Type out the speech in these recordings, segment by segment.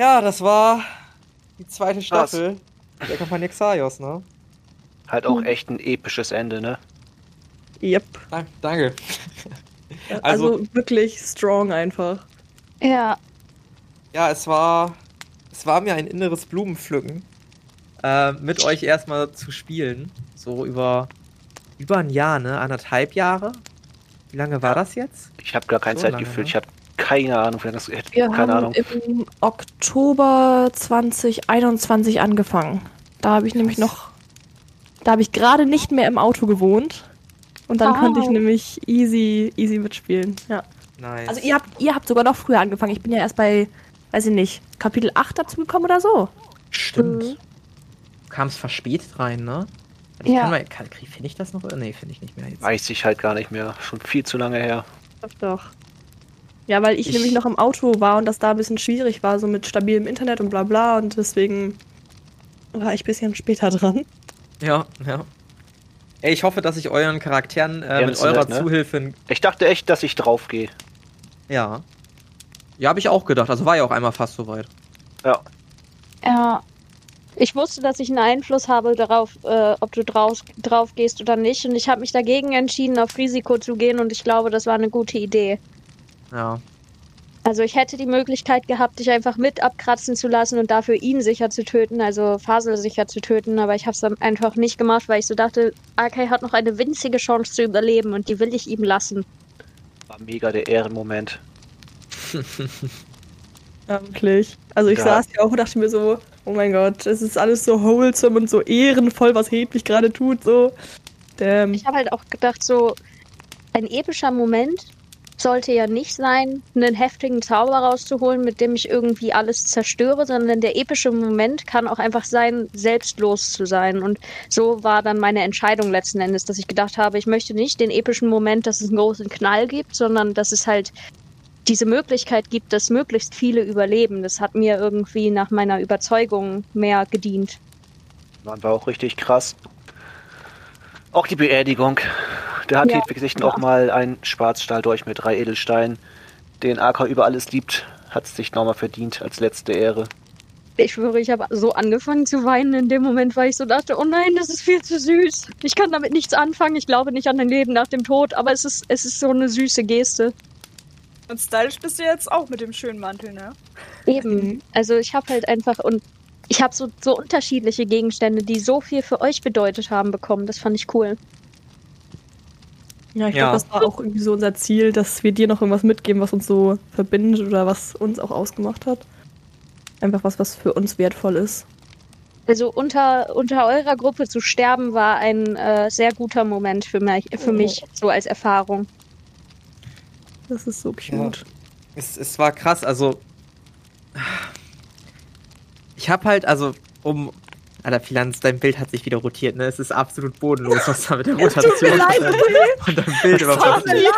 Ja, das war die zweite Staffel der Kampagne Xaios, ne? Halt auch echt ein episches Ende, ne? Yep. Dank, danke. Also, also wirklich strong einfach. Ja. Ja, es war, es war mir ein inneres Blumenpflücken, äh, mit euch erstmal zu spielen. So über, über ein Jahr, ne? Anderthalb Jahre? Wie lange war das jetzt? Ich habe gar kein So Zeitgefühl. lange, ne? Ich habe keine Ahnung, wie das geht. Wir Keine haben Ahnung. im Oktober 2021 angefangen. Da habe ich nämlich noch, da habe ich gerade nicht mehr im Auto gewohnt. Und dann Wow. konnte ich nämlich easy, easy mitspielen. Ja. Nice. Also ihr habt, ihr habt sogar noch früher angefangen. Ich bin ja erst bei, weiß ich nicht, Kapitel 8 dazu gekommen oder so. Stimmt. Mhm. Du kamst verspätet rein, ne? Ich Ja. kann mal, kann, finde ich das noch? Nee, finde ich nicht mehr jetzt. Weiß ich halt gar nicht mehr. Schon viel zu lange her. Doch, doch. Ja, weil ich, Ich- nämlich noch im Auto war und das da ein bisschen schwierig war, so mit stabilem Internet und bla bla. Und deswegen war ich ein bisschen später dran. Ja, ja. Ey, ich hoffe, dass ich euren Charakteren äh, mit eurer nett, ne? Zuhilfe. Ich dachte echt, dass ich draufgehe. Ja. Ja, habe ich auch gedacht. Also war ja auch einmal fast so weit. Ja. Ja. Ich wusste, dass ich einen Einfluss habe darauf, äh, ob du drauf, drauf gehst oder nicht. Und ich habe mich dagegen entschieden, auf Risiko zu gehen. Und ich glaube, das war eine gute Idee. Ja. Also ich hätte die Möglichkeit gehabt, dich einfach mit abkratzen zu lassen und dafür ihn sicher zu töten, also Fasel sicher zu töten, aber ich habe es dann einfach nicht gemacht, weil ich so dachte, AK hat noch eine winzige Chance zu überleben und die will ich ihm lassen. War mega der Ehrenmoment. Ja, wirklich. Also ich Ja. saß ja auch und dachte mir so, oh mein Gott, es ist alles so wholesome und so ehrenvoll, was Hedwig gerade tut, so. Damn. Ich habe halt auch gedacht, so ein epischer Moment sollte ja nicht sein, einen heftigen Zauber rauszuholen, mit dem ich irgendwie alles zerstöre, sondern der epische Moment kann auch einfach sein, selbstlos zu sein. Und so war dann meine Entscheidung letzten Endes, dass ich gedacht habe, ich möchte nicht den epischen Moment, dass es einen großen Knall gibt, sondern dass es halt diese Möglichkeit gibt, dass möglichst viele überleben. Das hat mir irgendwie nach meiner Überzeugung mehr gedient. War war auch richtig krass. Auch die Beerdigung. Da hat Ja. Hedwig sich noch mal ein Schwarzstahldolch mit drei Edelsteinen, den AK über alles liebt, hat es sich nochmal verdient als letzte Ehre. Ich schwöre, ich habe so angefangen zu weinen in dem Moment, weil ich so dachte, oh nein, das ist viel zu süß. Ich kann damit nichts anfangen. Ich glaube nicht an ein Leben nach dem Tod, aber es ist, es ist so eine süße Geste. Und stylisch bist du jetzt auch mit dem schönen Mantel, ne? Eben. Also ich habe halt einfach und ich habe so, so unterschiedliche Gegenstände, die so viel für euch bedeutet haben, bekommen. Das fand ich cool. Ja, ich Ja. glaube, das war auch irgendwie so unser Ziel, dass wir dir noch irgendwas mitgeben, was uns so verbindet oder was uns auch ausgemacht hat. Einfach was, was für uns wertvoll ist. Also unter, unter eurer Gruppe zu sterben war ein äh, sehr guter Moment für mich, für mich so als Erfahrung. Das ist so cute. Es, es war krass, also. Ich hab halt, also, um. Alter, Philanz, dein Bild hat sich wieder rotiert, ne? Es ist absolut bodenlos, was da mit der Rotation und deinem Bild immer passiert.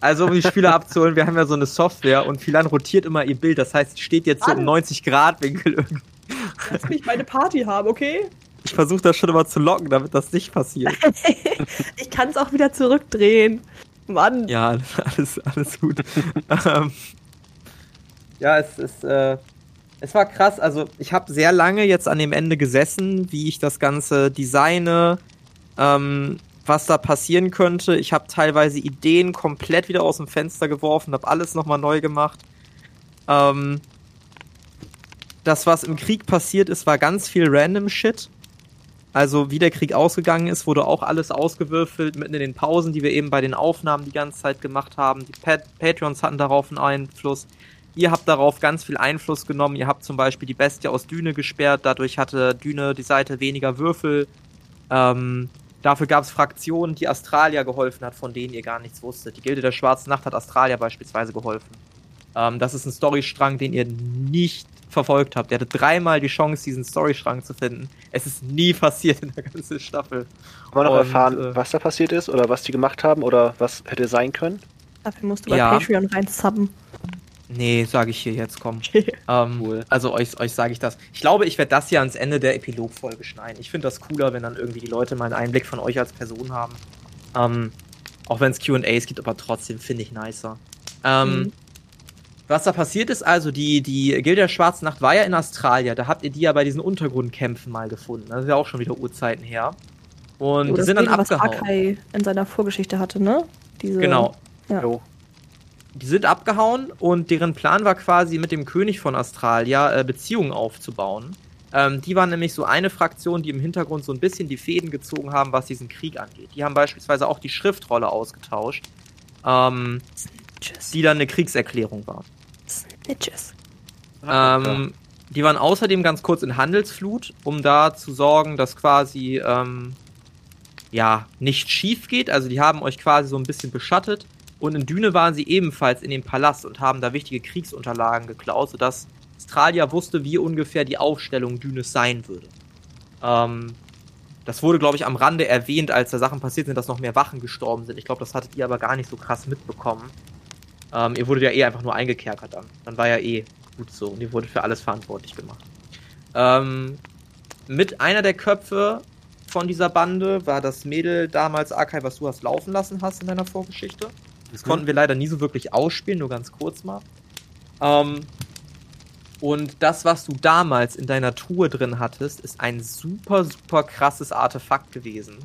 Also, um die Spieler abzuholen, wir haben ja so eine Software und Philan rotiert immer ihr Bild. Das heißt, es steht jetzt so im 90-Grad-Winkel irgendwie. Lass mich meine Party haben, okay? Ich versuche das schon immer zu locken, damit das nicht passiert. Ich kann es auch wieder zurückdrehen. Mann. Ja, alles, alles gut. ähm, ja, es ist, äh, es war krass. Also, ich habe sehr lange jetzt an dem Ende gesessen, wie ich das Ganze designe, ähm, was da passieren könnte. Ich habe teilweise Ideen komplett wieder aus dem Fenster geworfen, habe alles nochmal neu gemacht. Ähm, das, was im Krieg passiert ist, war ganz viel random Shit. Also wie der Krieg ausgegangen ist, wurde auch alles ausgewürfelt, mitten in den Pausen, die wir eben bei den Aufnahmen die ganze Zeit gemacht haben. Die Pat Patreons hatten darauf einen Einfluss. Ihr habt darauf ganz viel Einfluss genommen. Ihr habt zum Beispiel die Bestie aus Düne gesperrt. Dadurch hatte Düne die Seite weniger Würfel. Ähm, dafür gab es Fraktionen, die Astralia geholfen hat, von denen ihr gar nichts wusstet. Die Gilde der Schwarzen Nacht hat Astralia beispielsweise geholfen. Ähm, das ist ein Storystrang, den ihr nicht verfolgt habt. Ihr hattet dreimal die Chance, diesen Storystrang zu finden. Es ist nie passiert in der ganzen Staffel. Haben wir noch Und, erfahren, äh, was da passiert ist oder was die gemacht haben oder was hätte sein können? Dafür musst du bei Ja. Patreon rein subben. Nee, sage ich hier jetzt, komm. Okay. Ähm, Cool. Also euch, euch sage ich das. Ich glaube, ich werde das hier ans Ende der Epilogfolge schneiden. Ich finde das cooler, wenn dann irgendwie die Leute mal einen Einblick von euch als Person haben. Ähm, auch wenn es QAs gibt, aber trotzdem finde ich nicer. Ähm, Mhm. Was da passiert ist, also die, die Gilde der Schwarzen Nacht war ja in Australien. Da habt ihr die ja bei diesen Untergrundkämpfen mal gefunden. Das ist ja auch schon wieder Urzeiten her. Und Oh, die das sind dann Bild, was abgehauen. Akai in seiner Vorgeschichte hatte, ne? Diese, Genau. Ja. Jo. Die sind abgehauen und deren Plan war quasi mit dem König von Australia äh, Beziehungen aufzubauen. Ähm, die waren nämlich so eine Fraktion, die im Hintergrund so ein bisschen die Fäden gezogen haben, was diesen Krieg angeht. Die haben beispielsweise auch die Schriftrolle ausgetauscht, ähm, Snitches. die dann eine Kriegserklärung war. Snitches. Ähm, die waren außerdem ganz kurz in Handelsflut, um da zu sorgen, dass quasi ähm, ja nicht schief geht. Also die haben euch quasi so ein bisschen beschattet. Und in Düne waren sie ebenfalls in dem Palast und haben da wichtige Kriegsunterlagen geklaut, sodass Australia wusste, wie ungefähr die Aufstellung Dünes sein würde. Ähm, das wurde, glaube ich, am Rande erwähnt, als da Sachen passiert sind, dass noch mehr Wachen gestorben sind. Ich glaube, das hattet ihr aber gar nicht so krass mitbekommen. Ähm, ihr wurdet ja eh einfach nur eingekerkert dann. Dann war ja eh gut so. Und ihr wurdet für alles verantwortlich gemacht. Ähm, mit einer der Köpfe von dieser Bande war das Mädel damals Arkai, was du hast laufen lassen hast in deiner Vorgeschichte. Das konnten wir leider nie so wirklich ausspielen, nur ganz kurz mal. Ähm, und das, was du damals in deiner Truhe drin hattest, ist ein super, super krasses Artefakt gewesen.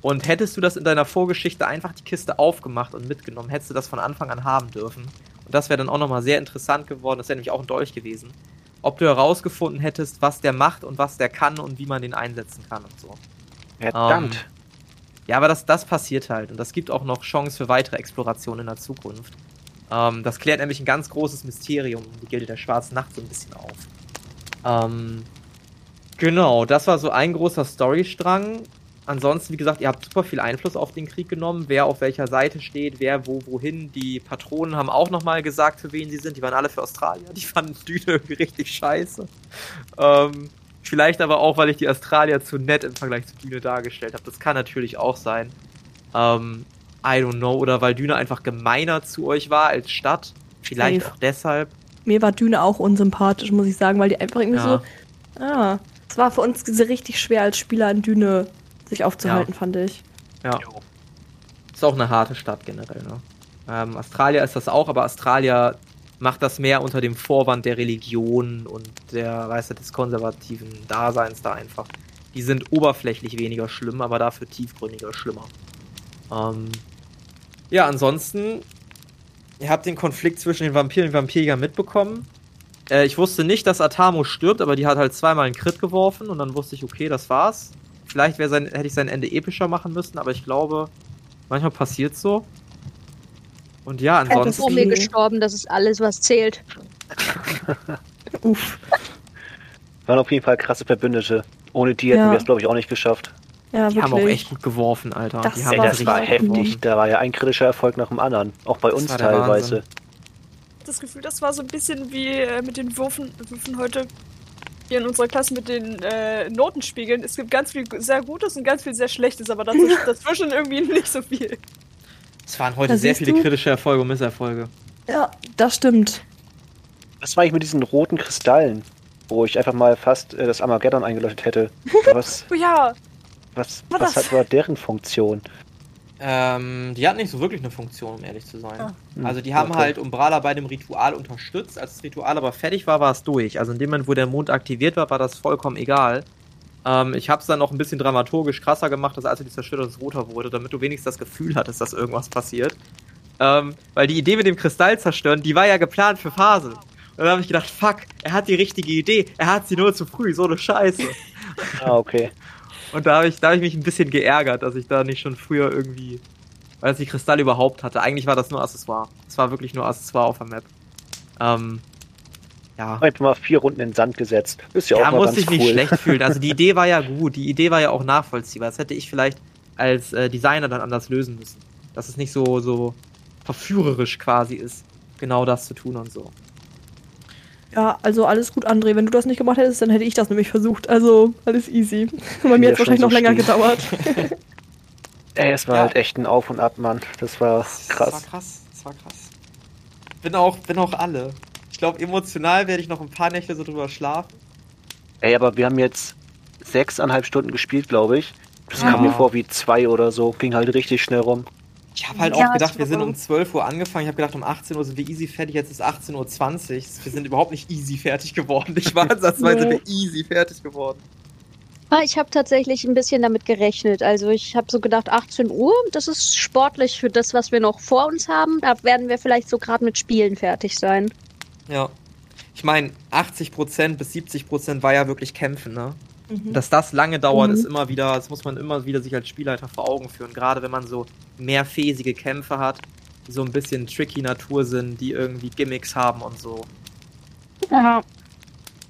Und hättest du das in deiner Vorgeschichte einfach die Kiste aufgemacht und mitgenommen, hättest du das von Anfang an haben dürfen. Und das wäre dann auch nochmal sehr interessant geworden. Das wäre nämlich auch ein Dolch gewesen. Ob du herausgefunden hättest, was der macht und was der kann und wie man den einsetzen kann und so. Verdammt. Ja, aber das, das passiert halt. Und das gibt auch noch Chance für weitere Explorationen in der Zukunft. Ähm, das klärt nämlich ein ganz großes Mysterium um die Gilde der Schwarzen Nacht so ein bisschen auf. Ähm, genau, das war so ein großer Storystrang. Ansonsten, wie gesagt, ihr habt super viel Einfluss auf den Krieg genommen, wer auf welcher Seite steht, wer wo wohin. Die Patronen haben auch nochmal gesagt, für wen sie sind. Die waren alle für Australier. Die fanden Düne irgendwie richtig scheiße. Ähm, vielleicht aber auch, weil ich die Australier zu nett im Vergleich zu Düne dargestellt habe. Das kann natürlich auch sein. Ähm, I don't know. Oder weil Düne einfach gemeiner zu euch war als Stadt. Vielleicht Safe. auch deshalb. Mir war Düne auch unsympathisch, muss ich sagen, weil die einfach irgendwie Ja. so. Ah. Es war für uns richtig schwer als Spieler in Düne sich aufzuhalten, fand ich. Ja. Ist auch eine harte Stadt generell, ne? Ähm, Australia ist das auch, aber Australia macht das mehr unter dem Vorwand der Religion und der, weißt du, des konservativen Daseins da einfach. Die sind oberflächlich weniger schlimm, aber dafür tiefgründiger schlimmer. Ähm, ja, ansonsten, ihr habt den Konflikt zwischen den Vampiren und Vampirjägern mitbekommen. Äh, ich wusste nicht, dass Atamo stirbt, aber die hat halt zweimal einen Crit geworfen und dann wusste ich, okay, das war's. Vielleicht sein, hätte ich sein Ende epischer machen müssen, aber ich glaube, manchmal passiert so. Und ja, ansonsten. Vor mir gestorben, das ist alles, was zählt. Uff. Waren auf jeden Fall krasse Verbündete. Ohne die hätten Ja. wir es, glaube ich, auch nicht geschafft. Ja, Die wirklich. haben auch echt gut geworfen, Alter. Das die war haben Ey, das war heftig. geworfen. Da war ja ein kritischer Erfolg nach dem anderen. Auch bei Das uns teilweise. Wahnsinn. das Gefühl, das war so ein bisschen wie äh, mit den Würfen, Würfen heute hier in unserer Klasse mit den äh, Notenspiegeln. Es gibt ganz viel sehr Gutes und ganz viel sehr Schlechtes, aber dazwischen, dazwischen irgendwie nicht so viel. Es waren heute Da sehr viele du. kritische Erfolge und Misserfolge. Ja, das stimmt. Was war ich mit diesen roten Kristallen? Wo ich einfach mal fast äh, das Armageddon eingeleuchtet hätte. Was, Oh ja, was, War was hat war deren Funktion? Ähm, die hatten nicht so wirklich eine Funktion, um ehrlich zu sein. Ah. Hm, Also die haben okay. halt Umbrala bei dem Ritual unterstützt. Als das Ritual aber fertig war, war es durch. Also in dem Moment, wo der Mond aktiviert war, war das vollkommen egal. Ähm, ich habe es dann noch ein bisschen dramaturgisch krasser gemacht, dass als du die zerstört hast, es roter wurde, damit du wenigstens das Gefühl hattest, dass irgendwas passiert. Ähm, weil die Idee mit dem Kristall zerstören, die war ja geplant für Fasel. Und dann habe ich gedacht, fuck, er hat die richtige Idee, er hat sie nur zu früh, so eine Scheiße. Ah, okay. Und da habe ich, da hab ich mich ein bisschen geärgert, dass ich da nicht schon früher irgendwie, weil es die Kristalle überhaupt hatte. Eigentlich war das nur Accessoire. Es war wirklich nur Accessoire auf der Map. Ähm, ja. Einfach mal vier Runden in den Sand gesetzt. Ist ja, Ja, auch mal musste ganz ich mich cool. schlecht fühlen. Also die Idee war ja gut, die Idee war ja auch nachvollziehbar. Das hätte ich vielleicht als äh, Designer dann anders lösen müssen. Dass es nicht so, so verführerisch quasi ist, genau das zu tun und so. Ja, also alles gut, André. Wenn du das nicht gemacht hättest, dann hätte ich das nämlich versucht. Also alles easy. Bei mir hat es wahrscheinlich schon noch so länger stief. gedauert. Ey, es war Ja. halt echt ein Auf und Ab, Mann. Das war Das war krass. krass, das war krass. Bin auch, bin auch alle. Ich glaube, emotional werde ich noch ein paar Nächte so drüber schlafen. Ey, aber wir haben jetzt sechseinhalb Stunden gespielt, glaube ich. Das Ja. kam mir vor wie zwei oder so. Ging halt richtig schnell rum. Ich habe halt Ja, auch gedacht, wir sind um 12 Uhr angefangen. Ich habe gedacht, um 18 Uhr sind wir easy fertig. Jetzt ist 18.20 Uhr. Wir sind überhaupt nicht easy fertig geworden. Ich war ansatzweise Nee. easy fertig geworden. Ah, Ich habe tatsächlich ein bisschen damit gerechnet. Also ich habe so gedacht, 18 Uhr, das ist sportlich für das, was wir noch vor uns haben. Da werden wir vielleicht so gerade mit Spielen fertig sein. Ja. Ich meine, 80% bis 70% war ja wirklich Kämpfen, ne? Mhm. Dass das lange dauert, Mhm. ist immer wieder, das muss man immer wieder sich als Spielleiter vor Augen führen. Gerade wenn man so mehrphasige Kämpfe hat, die so ein bisschen tricky Natur sind, die irgendwie Gimmicks haben und so. Ja.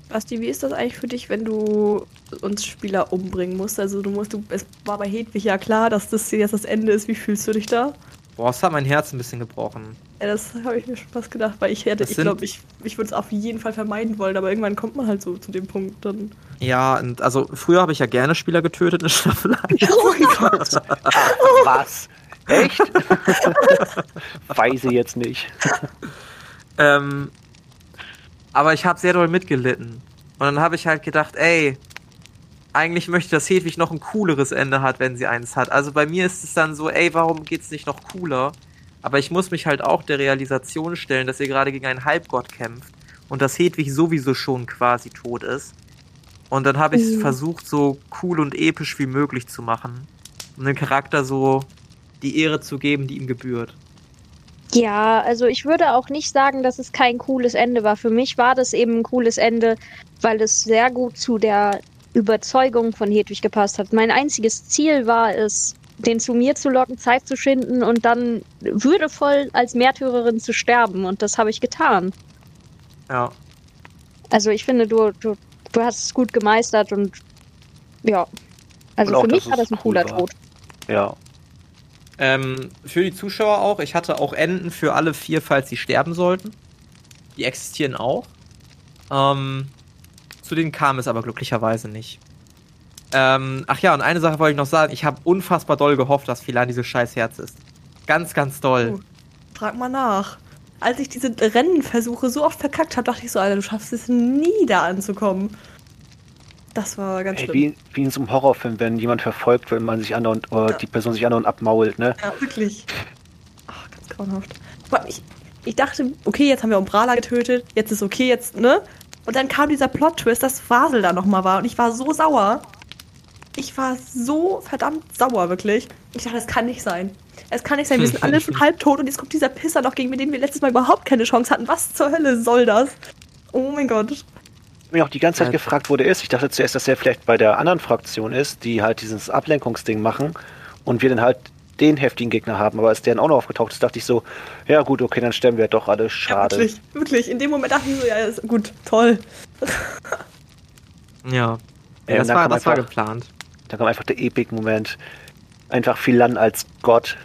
Basti, wie ist das eigentlich für dich, wenn du uns Spieler umbringen musst? Also du musst, du, es war bei Hedwig ja klar, dass das jetzt das Ende ist. Wie fühlst du dich da? Boah, es hat mein Herz ein bisschen gebrochen. Ja, das habe ich mir schon fast gedacht, weil ich hätte, Das ich glaube, ich, ich würde es auf jeden Fall vermeiden wollen, aber irgendwann kommt man halt so zu dem Punkt dann. Ja, und also früher habe ich ja gerne Spieler getötet in Staffel 1. Oh mein Gott. Was? Echt? Weiß ich jetzt nicht. Ähm, aber ich habe sehr doll mitgelitten. Und dann habe ich halt gedacht, ey, eigentlich möchte ich, dass Hedwig noch ein cooleres Ende hat, wenn sie eins hat. Also bei mir ist es dann so, ey, warum geht's nicht noch cooler? Aber ich muss mich halt auch der Realisation stellen, dass ihr gerade gegen einen Halbgott kämpft und dass Hedwig sowieso schon quasi tot ist. Und dann habe ich es Mhm. versucht, so cool und episch wie möglich zu machen. Um dem Charakter so die Ehre zu geben, die ihm gebührt. Ja, also ich würde auch nicht sagen, dass es kein cooles Ende war. Für mich war das eben ein cooles Ende, weil es sehr gut zu der Überzeugung von Hedwig gepasst hat. Mein einziges Ziel war es, den zu mir zu locken, Zeit zu schinden und dann würdevoll als Märtyrerin zu sterben. Und das habe ich getan. Ja. Also ich finde, du, du, du hast es gut gemeistert und ja. Also Und für mich war das ein cool cooler war. Tod. Ja. Ähm, für die Zuschauer auch. Ich hatte auch Enden für alle vier, falls sie sterben sollten. Die existieren auch. Ähm, zu denen kam es aber glücklicherweise nicht. Ähm, ach ja, und eine Sache wollte ich noch sagen. Ich habe unfassbar doll gehofft, dass Philan dieses scheiß Herz ist. Ganz, ganz doll. Oh. Frag mal nach. Als ich diese Rennenversuche so oft verkackt habe, dachte ich so, Alter, du schaffst es nie da anzukommen. Das war ganz Ey, schlimm. wie, wie in so einem Horrorfilm, wenn jemand verfolgt, wenn man sich andauernd, oder die Person sich andauernd abmault, ne? Ja, wirklich. Ach, ganz grauenhaft. Ich, ich dachte, okay, jetzt haben wir Umbrala getötet, jetzt ist okay, jetzt, ne? Und dann kam dieser Plot-Twist, dass Fasel da nochmal war und ich war so sauer. Ich war so verdammt sauer, wirklich. Ich dachte, das kann nicht sein. Es kann nicht sein, wir sind alle schon halbtot und jetzt kommt dieser Pisser noch, gegen den wir letztes Mal überhaupt keine Chance hatten. Was zur Hölle soll das? Oh mein Gott. Ich hab mich auch die ganze Zeit Ja. gefragt, wo der ist. Ich dachte zuerst, dass er vielleicht bei der anderen Fraktion ist, die halt dieses Ablenkungsding machen und wir dann halt den heftigen Gegner haben. Aber als der dann auch noch aufgetaucht ist, dachte ich so, ja gut, okay, dann sterben wir doch alle. Ja, Schade. wirklich, wirklich. In dem Moment dachte ich so, ja, ist gut, toll. Ja. Ja, ja und das war, das war geplant. Da kam einfach der Epic-Moment. Einfach Philan als Gott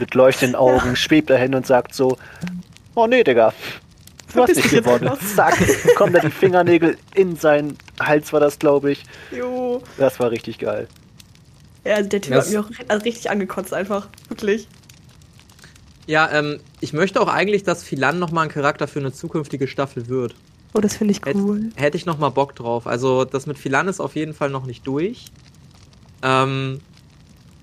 mit leuchtenden Augen schwebt dahin und sagt so, oh nee, Digga, du hast nicht gewonnen. Zack, kommen da die Fingernägel in seinen Hals war das, glaube ich. Jo. Das war richtig geil. Ja, der Typ Das- hat mich auch also richtig angekotzt einfach. Wirklich. Ja, ähm, ich möchte auch eigentlich, dass Philan nochmal ein Charakter für eine zukünftige Staffel wird. Oh, das finde ich cool. Hätte ich noch mal Bock drauf. Also das mit Philan ist auf jeden Fall noch nicht durch. Ähm,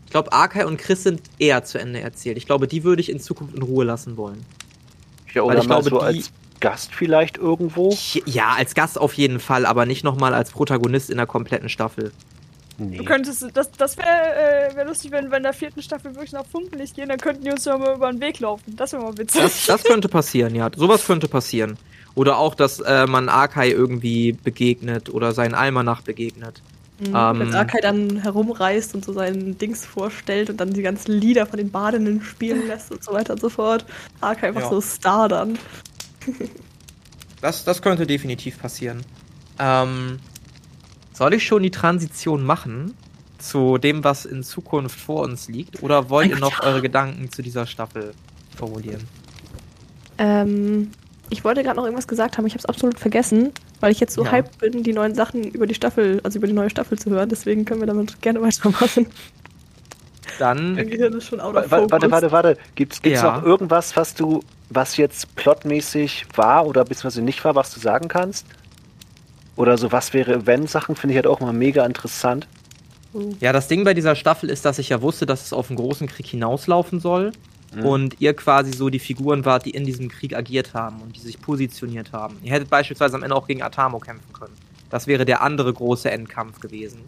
ich glaube, Arkai und Chris sind eher zu Ende erzählt. Ich glaube, die würde ich in Zukunft in Ruhe lassen wollen. Ja, Weil oder ich mal glaube, so die- als Gast vielleicht irgendwo. Ja, als Gast auf jeden Fall, aber nicht noch mal als Protagonist in der kompletten Staffel. Nee. Du könntest, das, das wäre äh, wär lustig, wenn wir in der vierten Staffel wirklich nach Funkenlicht gehen, dann könnten die uns ja mal über den Weg laufen. Das wäre mal witzig. Das, das könnte passieren, ja. Sowas könnte passieren. Oder auch, dass äh, man Arkai irgendwie begegnet oder seinen Almanach begegnet. Mhm. Ähm, Wenn Arkai dann herumreist und so seinen Dings vorstellt und dann die ganzen Lieder von den Badenden spielen lässt und so weiter und so fort. Arkai einfach Ja. so Star dann. Das, das könnte definitiv passieren. Ähm, soll ich schon die Transition machen zu dem, was in Zukunft vor uns liegt? Oder wollt Mein ihr Gott, noch eure Gedanken zu dieser Staffel formulieren? Ähm, ich wollte gerade noch irgendwas gesagt haben, ich habe es absolut vergessen, weil ich jetzt so Ja. hyped bin, die neuen Sachen über die Staffel, also über die neue Staffel zu hören. Deswegen können wir damit gerne weitermachen. Dann, Mein Gehirn ist schon out of wa- focus. Warte, warte, warte. Gibt's, gibt's Ja. noch irgendwas, was du, was jetzt plotmäßig war oder beziehungsweise nicht war, was du sagen kannst? Oder so, was wäre, wenn Sachen, finde ich halt auch immer mega interessant. ja, das Ding bei dieser Staffel ist, dass ich ja wusste, dass es auf einen großen Krieg hinauslaufen soll. Mhm. und ihr quasi so die Figuren wart, die in diesem Krieg agiert haben und die sich positioniert haben. Ihr hättet beispielsweise am Ende auch gegen Atamo kämpfen können. Das wäre der andere große Endkampf gewesen,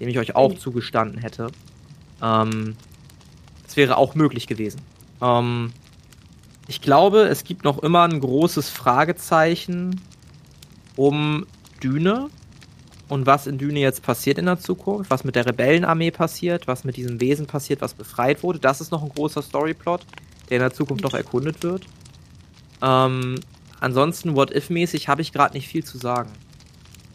dem ich euch auch Mhm. zugestanden hätte. Ähm, das wäre auch möglich gewesen. Ähm, ich glaube, es gibt noch immer ein großes Fragezeichen um Düne und was in Düne jetzt passiert in der Zukunft, was mit der Rebellenarmee passiert, was mit diesem Wesen passiert, was befreit wurde. Das ist noch ein großer Storyplot, der in der Zukunft noch erkundet wird. Ähm, ansonsten, What-If-mäßig habe ich gerade nicht viel zu sagen.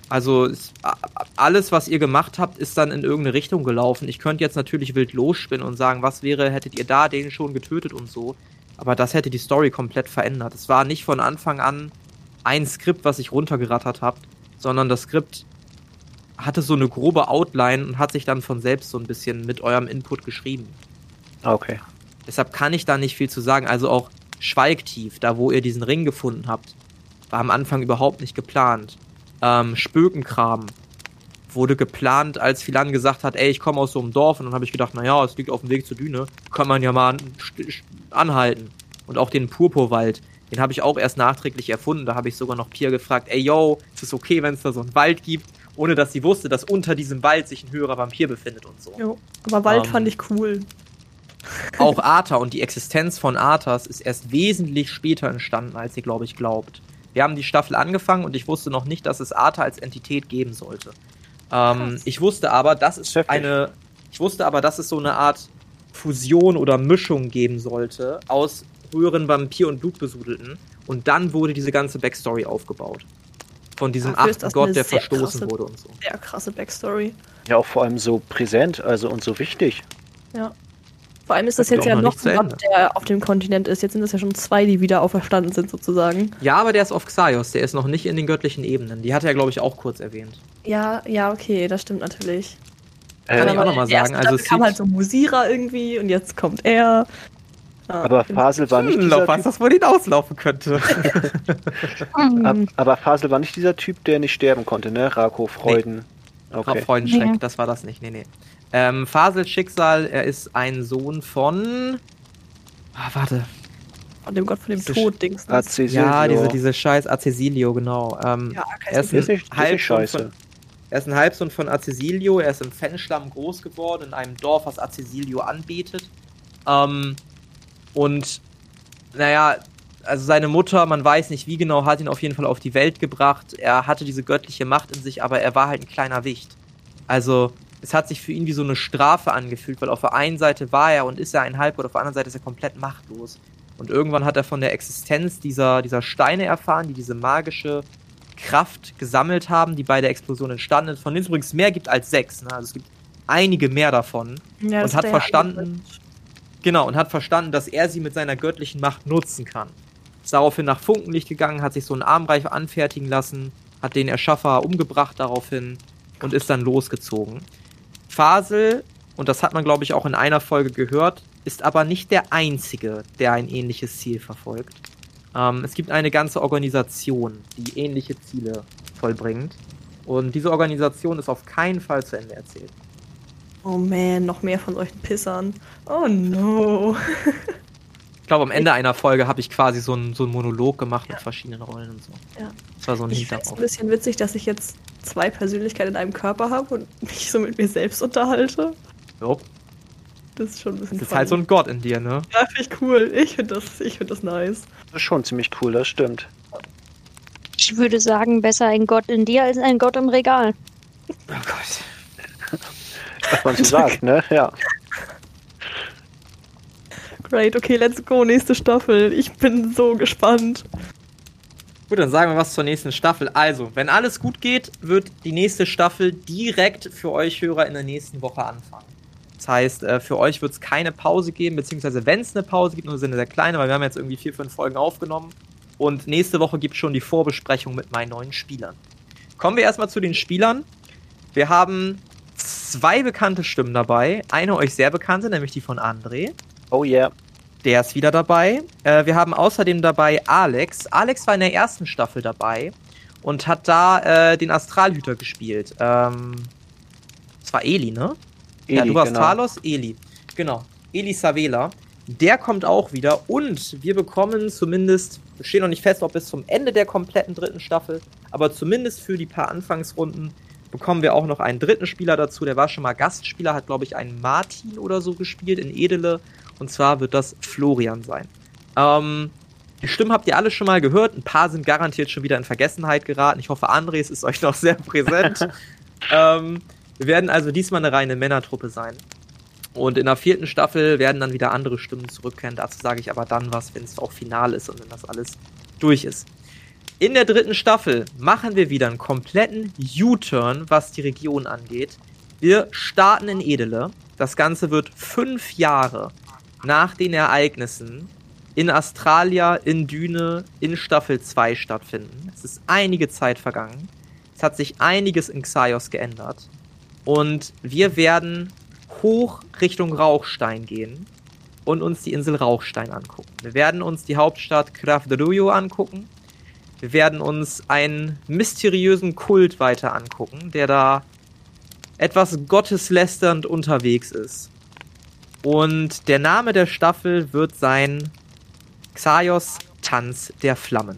Also a- alles, was ihr gemacht habt, ist dann in irgendeine Richtung gelaufen. Ich könnte jetzt natürlich wild losspinnen und sagen, was wäre, hättet ihr da den schon getötet und so. Aber das hätte die Story komplett verändert. Es war nicht von Anfang an ein Skript, was ich runtergerattert habt, sondern das Skript hatte so eine grobe Outline und hat sich dann von selbst so ein bisschen mit eurem Input geschrieben. Ah, Okay. Deshalb kann ich da nicht viel zu sagen. Also auch Schweigtief, da wo ihr diesen Ring gefunden habt, war am Anfang überhaupt nicht geplant. Ähm, Spökenkram wurde geplant, als Philan gesagt hat, ey, ich komme aus so einem Dorf. Und dann habe ich gedacht, naja, es liegt auf dem Weg zur Düne, kann man ja mal anhalten. Und auch den Purpurwald, den habe ich auch erst nachträglich erfunden. Da habe ich sogar noch Pia gefragt, ey, yo, ist es okay, wenn es da so einen Wald gibt? Ohne dass sie wusste, dass unter diesem Wald sich ein höherer Vampir befindet und so. Jo. Aber Wald Ähm, fand ich cool. Auch Arthur und die Existenz von Arthas ist erst wesentlich später entstanden, als ihr, glaube ich, glaubt. Wir haben die Staffel angefangen und ich wusste noch nicht, dass es Arthur als Entität geben sollte. Ähm, ich wusste aber, dass es Heftig. eine. Ich wusste aber, dass es so eine Art Fusion oder Mischung geben sollte aus früheren Vampir- und Blutbesudelten. Und dann wurde diese ganze Backstory aufgebaut. Von diesem Dafür achten das Gott, der verstoßen krasse- wurde und so. Sehr krasse Backstory. Ja, auch vor allem so präsent, also und so wichtig. Ja. Vor allem ist das Das jetzt ja noch noch ein. Gott, der auf dem Kontinent ist. Jetzt sind es ja schon zwei, die wieder auferstanden sind, sozusagen. Ja, aber der ist auf Xaios, der ist noch nicht in den göttlichen Ebenen. Die hat er, glaube ich, auch kurz erwähnt. Ja, ja, okay, das stimmt natürlich. Kann Äh, ich auch noch mal in der ersten sagen, also es kam halt so Musira irgendwie und jetzt kommt er. Aber Fasel war nicht Hm, dieser was Typ, das wohl hinauslaufen könnte. Hm. ab, aber Fasel war nicht dieser Typ, der nicht sterben konnte, ne? Rako Freuden. Okay. Okay. Freudenschreck, Nee. das war das nicht. Nee, nee. Ähm, Fasels Schicksal, er ist ein Sohn von. Ah, warte. von dem Gott von dem Diese Tod-Dings. Acesilio. Ja, diese, diese scheiß Acesilio, genau. Ähm, Ja, er ist ist ein nicht, ist scheiße. von, er ist ein Halbsohn von Acesilio, er ist im Fenschlamm groß geworden, in einem Dorf, was Acesilio anbetet. Ähm, und, naja, also seine Mutter, man weiß nicht wie genau, hat ihn auf jeden Fall auf die Welt gebracht. Er hatte diese göttliche Macht in sich, aber er war halt ein kleiner Wicht. Also, es hat sich für ihn wie so eine Strafe angefühlt, weil auf der einen Seite war er und ist er ein Halbgott, auf der anderen Seite ist er komplett machtlos. Und irgendwann hat er von der Existenz dieser, dieser Steine erfahren, die diese magische Kraft gesammelt haben, die bei der Explosion entstanden ist, von denen es übrigens mehr gibt als sechs. Ne? Also es gibt einige mehr davon. Ja, und hat verstanden. Genau, und hat verstanden, dass er sie mit seiner göttlichen Macht nutzen kann. Ist daraufhin nach Funkenlicht gegangen, hat sich so einen Armreif anfertigen lassen, hat den Erschaffer umgebracht daraufhin und ist dann losgezogen. Fasel, und das hat man glaube ich auch in einer Folge gehört, ist aber nicht der einzige, der ein ähnliches Ziel verfolgt. Ähm, es gibt eine ganze Organisation, die ähnliche Ziele vollbringt. Und diese Organisation ist auf keinen Fall zu Ende erzählt. Oh man, noch mehr von solchen Pissern. Oh no. Ich glaube, am Ende einer Folge habe ich quasi so einen, so einen Monolog gemacht mit verschiedenen Rollen und so. Ja. Das war so ein Ich finde es ein bisschen witzig, dass ich jetzt zwei Persönlichkeiten in einem Körper habe und mich so mit mir selbst unterhalte. Jo, Das ist schon ein bisschen Das ist halt so funny. ein Gott in dir, ne? Ja, finde ich cool. Ich finde das, ich find das nice. Das ist schon ziemlich cool, das stimmt. Ich würde sagen, besser ein Gott in dir als ein Gott im Regal. Was man so sagt, ne? Ja. Great, okay, let's go, nächste Staffel. Ich bin so gespannt. Gut, dann sagen wir was zur nächsten Staffel. Also, wenn alles gut geht, wird die nächste Staffel direkt für euch Hörer in der nächsten Woche anfangen. Das heißt, äh, für euch wird es keine Pause geben, beziehungsweise wenn es eine Pause gibt, nur so eine sehr kleine, weil wir haben jetzt irgendwie vier, fünf Folgen aufgenommen. Und nächste Woche gibt es schon die Vorbesprechung mit meinen neuen Spielern. Kommen wir erstmal zu den Spielern. Wir haben zwei bekannte Stimmen dabei. Eine euch sehr bekannte, nämlich die von André. Oh yeah. Der ist wieder dabei. Äh, wir haben außerdem dabei Alex. Alex war in der ersten Staffel dabei und hat da äh, den Astralhüter gespielt. Ähm, das war Eli, ne? ja, Eli, du warst genau. Talos, Eli. Genau. Eli Savela. Der kommt auch wieder und wir bekommen zumindest, wir stehen noch nicht fest, ob bis zum Ende der kompletten dritten Staffel, aber zumindest für die paar Anfangsrunden bekommen wir auch noch einen dritten Spieler dazu. Der war schon mal Gastspieler, hat glaube ich einen Martin oder so gespielt in Edele und zwar wird das Florian sein. Ähm, die Stimmen habt ihr alle schon mal gehört. Ein paar sind garantiert schon wieder in Vergessenheit geraten. Ich hoffe, Andres ist euch noch sehr präsent. ähm, wir werden also diesmal eine reine Männertruppe sein. Und in der vierten Staffel werden dann wieder andere Stimmen zurückkehren. Dazu sage ich aber dann was, wenn es auch final ist und wenn das alles durch ist. In der dritten Staffel machen wir wieder einen kompletten U-Turn, was die Region angeht. Wir starten in Edele. Das Ganze wird fünf Jahre nach den Ereignissen in Australia, in Düne, in Staffel 2 stattfinden. Es ist einige Zeit vergangen. Es hat sich einiges in Xaios geändert. Und wir werden hoch Richtung Rauchstein gehen und uns die Insel Rauchstein angucken. Wir werden uns die Hauptstadt Krafderuyo angucken. Wir werden uns einen mysteriösen Kult weiter angucken, der da etwas gotteslästernd unterwegs ist. Und der Name der Staffel wird sein Xaios Tanz der Flammen.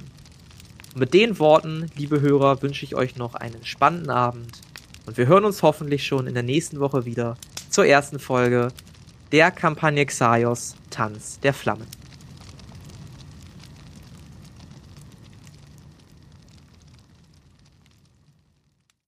Und mit den Worten, liebe Hörer, wünsche ich euch noch einen spannenden Abend. Und wir hören uns hoffentlich schon in der nächsten Woche wieder zur ersten Folge der Kampagne Xaios Tanz der Flammen.